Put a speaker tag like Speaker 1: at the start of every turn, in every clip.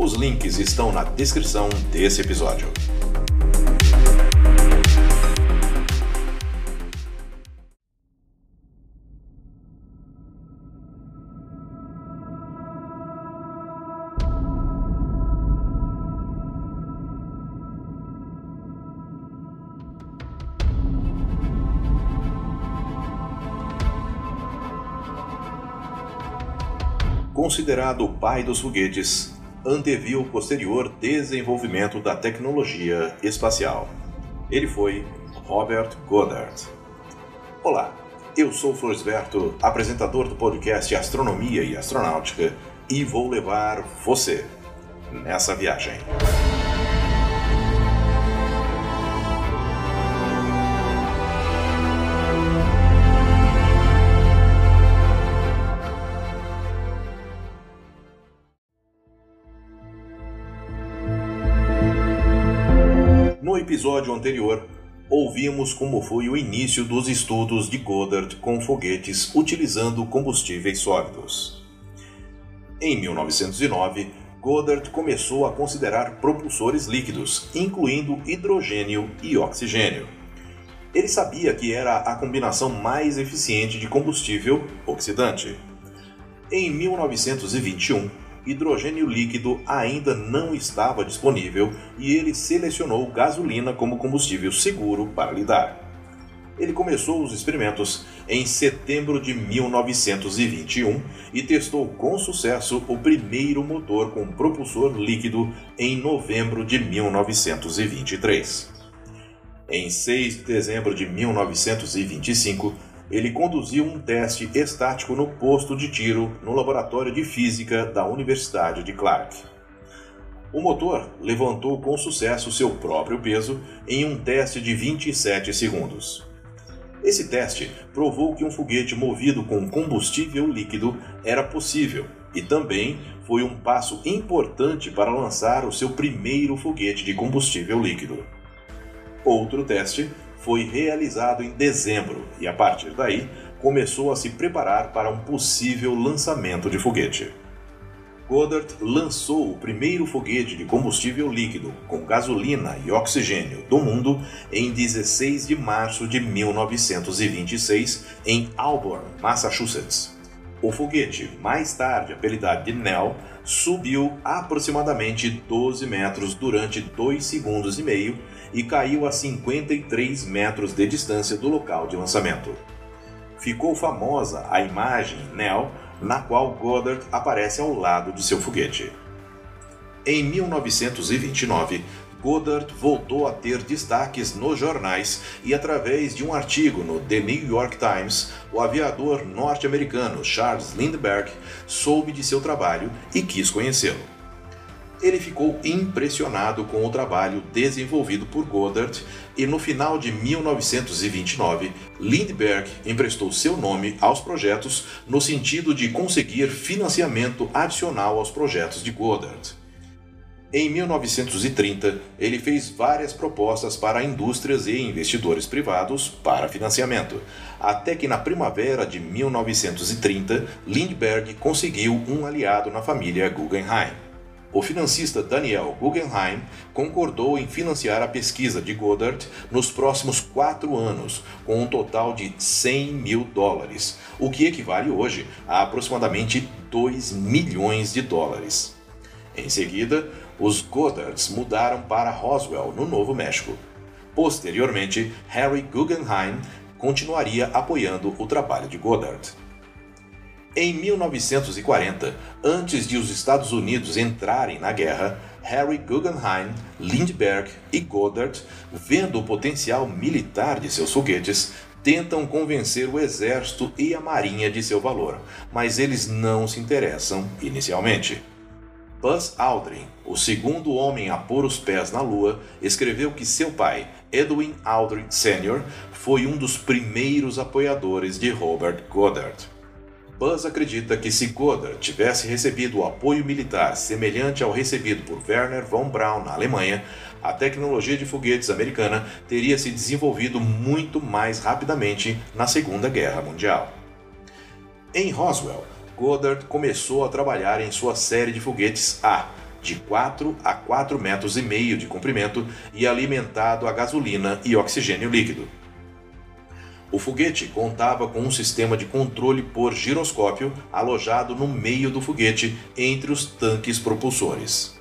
Speaker 1: Os links estão na descrição desse episódio. Considerado o pai dos foguetes, anteviu o posterior desenvolvimento da tecnologia espacial. Ele foi Robert Goddard. Olá, eu sou Floresberto, apresentador do podcast Astronomia e Astronáutica, e vou levar você nessa viagem. Episódio anterior, ouvimos como foi o início dos estudos de Goddard com foguetes utilizando combustíveis sólidos. Em 1909, Goddard começou a considerar propulsores líquidos, incluindo hidrogênio e oxigênio. Ele sabia que era a combinação mais eficiente de combustível oxidante. Em 1921, hidrogênio líquido ainda não estava disponível e ele selecionou gasolina como combustível seguro para lidar. Ele começou os experimentos em setembro de 1921 e testou com sucesso o primeiro motor com propulsor líquido em novembro de 1923. Em 6 de dezembro de 1925, ele conduziu um teste estático no posto de tiro no laboratório de física da Universidade de Clark. O motor levantou com sucesso seu próprio peso em um teste de 27 segundos. Esse teste provou que um foguete movido com combustível líquido era possível e também foi um passo importante para lançar o seu primeiro foguete de combustível líquido. Outro teste foi realizado em dezembro e, a partir daí, começou a se preparar para um possível lançamento de foguete. Goddard lançou o primeiro foguete de combustível líquido com gasolina e oxigênio do mundo em 16 de março de 1926 em Auburn, Massachusetts. O foguete, mais tarde apelidado de Nell, subiu aproximadamente 12 metros durante 2 segundos e meio e caiu a 53 metros de distância do local de lançamento. Ficou famosa a imagem Nell, na qual Goddard aparece ao lado de seu foguete. Em 1929, Goddard voltou a ter destaques nos jornais e, através de um artigo no The New York Times, o aviador norte-americano Charles Lindbergh soube de seu trabalho e quis conhecê-lo. Ele ficou impressionado com o trabalho desenvolvido por Goddard e no final de 1929, Lindbergh emprestou seu nome aos projetos no sentido de conseguir financiamento adicional aos projetos de Goddard. Em 1930, ele fez várias propostas para indústrias e investidores privados para financiamento, até que na primavera de 1930, Lindbergh conseguiu um aliado na família Guggenheim. O financista Daniel Guggenheim concordou em financiar a pesquisa de Goddard nos próximos quatro anos, com um total de 100 mil dólares, o que equivale hoje a aproximadamente 2 milhões de dólares. Em seguida, os Goddards mudaram para Roswell, no Novo México. Posteriormente, Harry Guggenheim continuaria apoiando o trabalho de Goddard. Em 1940, antes de os Estados Unidos entrarem na guerra, Harry Guggenheim, Lindbergh e Goddard, vendo o potencial militar de seus foguetes, tentam convencer o exército e a marinha de seu valor, mas eles não se interessam inicialmente. Buzz Aldrin, o segundo homem a pôr os pés na Lua, escreveu que seu pai, Edwin Aldrin Sr., foi um dos primeiros apoiadores de Robert Goddard. Buzz acredita que se Goddard tivesse recebido o apoio militar semelhante ao recebido por Werner von Braun na Alemanha, a tecnologia de foguetes americana teria se desenvolvido muito mais rapidamente na Segunda Guerra Mundial. Em Roswell, Goddard começou a trabalhar em sua série de foguetes A, de 4 a 4 metros e meio de comprimento e alimentado a gasolina e oxigênio líquido. O foguete contava com um sistema de controle por giroscópio alojado no meio do foguete entre os tanques propulsores.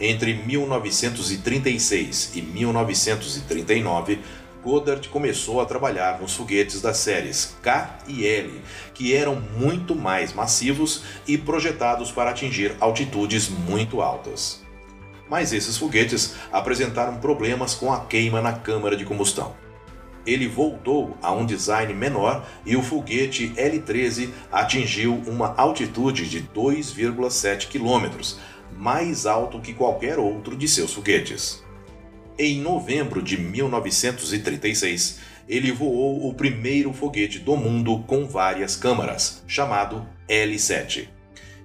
Speaker 1: Entre 1936 e 1939, Goddard começou a trabalhar nos foguetes das séries K e L, que eram muito mais massivos e projetados para atingir altitudes muito altas. Mas esses foguetes apresentaram problemas com a queima na câmara de combustão. Ele voltou a um design menor e o foguete L-13 atingiu uma altitude de 2,7 km, mais alto que qualquer outro de seus foguetes. Em novembro de 1936, ele voou o primeiro foguete do mundo com várias câmaras, chamado L-7.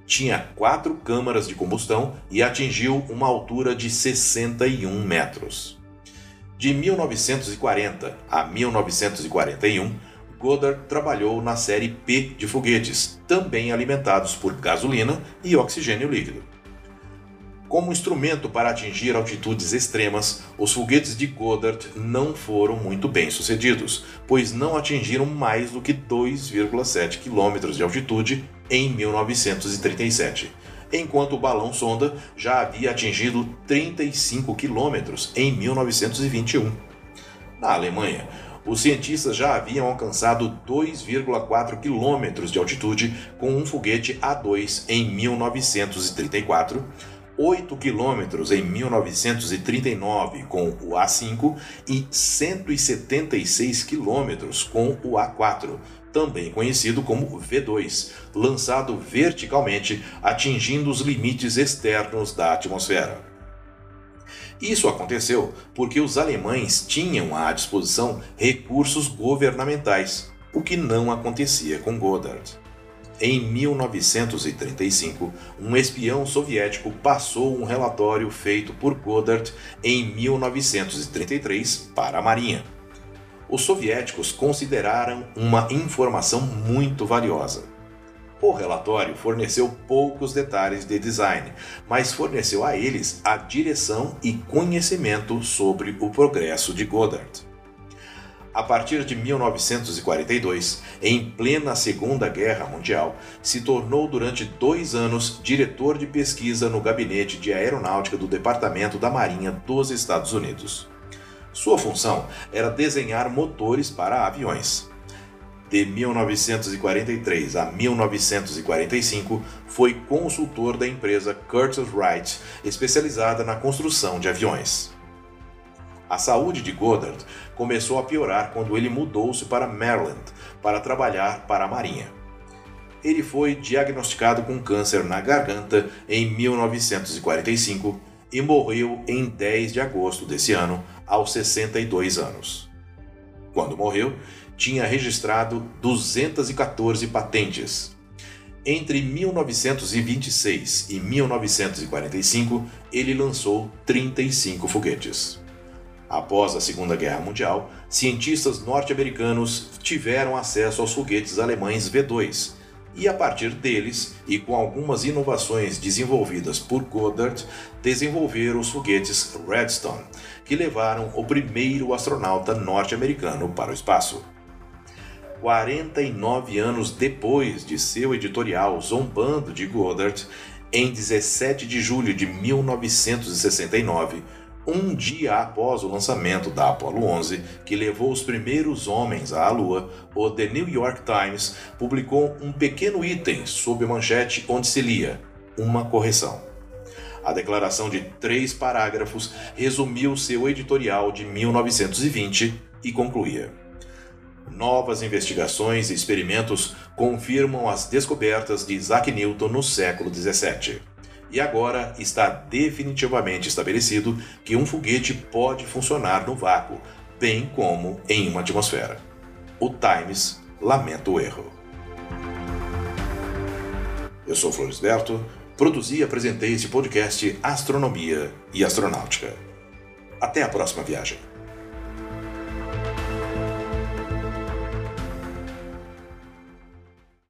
Speaker 1: Tinha quatro câmaras de combustão e atingiu uma altura de 61 metros. De 1940 a 1941, Goddard trabalhou na série P de foguetes, também alimentados por gasolina e oxigênio líquido. Como instrumento para atingir altitudes extremas, os foguetes de Goddard não foram muito bem sucedidos, pois não atingiram mais do que 2,7 km de altitude em 1937, enquanto o balão sonda já havia atingido 35 km em 1921. Na Alemanha, os cientistas já haviam alcançado 2,4 km de altitude com um foguete A2 em 1934 8 quilômetros em 1939 com o A5 e 176 quilômetros com o A4, também conhecido como V2, lançado verticalmente, atingindo os limites externos da atmosfera. Isso aconteceu porque os alemães tinham à disposição recursos governamentais, o que não acontecia com Goddard. Em 1935, um espião soviético passou um relatório feito por Goddard em 1933 para a Marinha. Os soviéticos consideraram uma informação muito valiosa. O relatório forneceu poucos detalhes de design, mas forneceu a eles a direção e conhecimento sobre o progresso de Goddard. A partir de 1942, em plena Segunda Guerra Mundial, se tornou durante dois anos diretor de pesquisa no Gabinete de Aeronáutica do Departamento da Marinha dos Estados Unidos. Sua função era desenhar motores para aviões. De 1943 a 1945, foi consultor da empresa Curtiss Wright, especializada na construção de aviões. A saúde de Goddard começou a piorar quando ele mudou-se para Maryland para trabalhar para a Marinha. Ele foi diagnosticado com câncer na garganta em 1945 e morreu em 10 de agosto desse ano, aos 62 anos. Quando morreu, tinha registrado 214 patentes. Entre 1926 e 1945, ele lançou 35 foguetes. Após a Segunda Guerra Mundial, cientistas norte-americanos tiveram acesso aos foguetes alemães V2, e a partir deles, e com algumas inovações desenvolvidas por Goddard, desenvolveram os foguetes Redstone, que levaram o primeiro astronauta norte-americano para o espaço. 49 anos depois de seu editorial zombando de Goddard, em 17 de julho de 1969, um dia após o lançamento da Apollo 11, que levou os primeiros homens à Lua, o The New York Times publicou um pequeno item sob manchete onde se lia: Uma correção. A declaração de três parágrafos resumiu seu editorial de 1920 e concluía: Novas investigações e experimentos confirmam as descobertas de Isaac Newton no século XVII E agora está definitivamente estabelecido que um foguete pode funcionar no vácuo, bem como em uma atmosfera. O Times lamenta o erro. Eu sou Floresberto, produzi e apresentei esse podcast Astronomia e Astronáutica. Até a próxima viagem.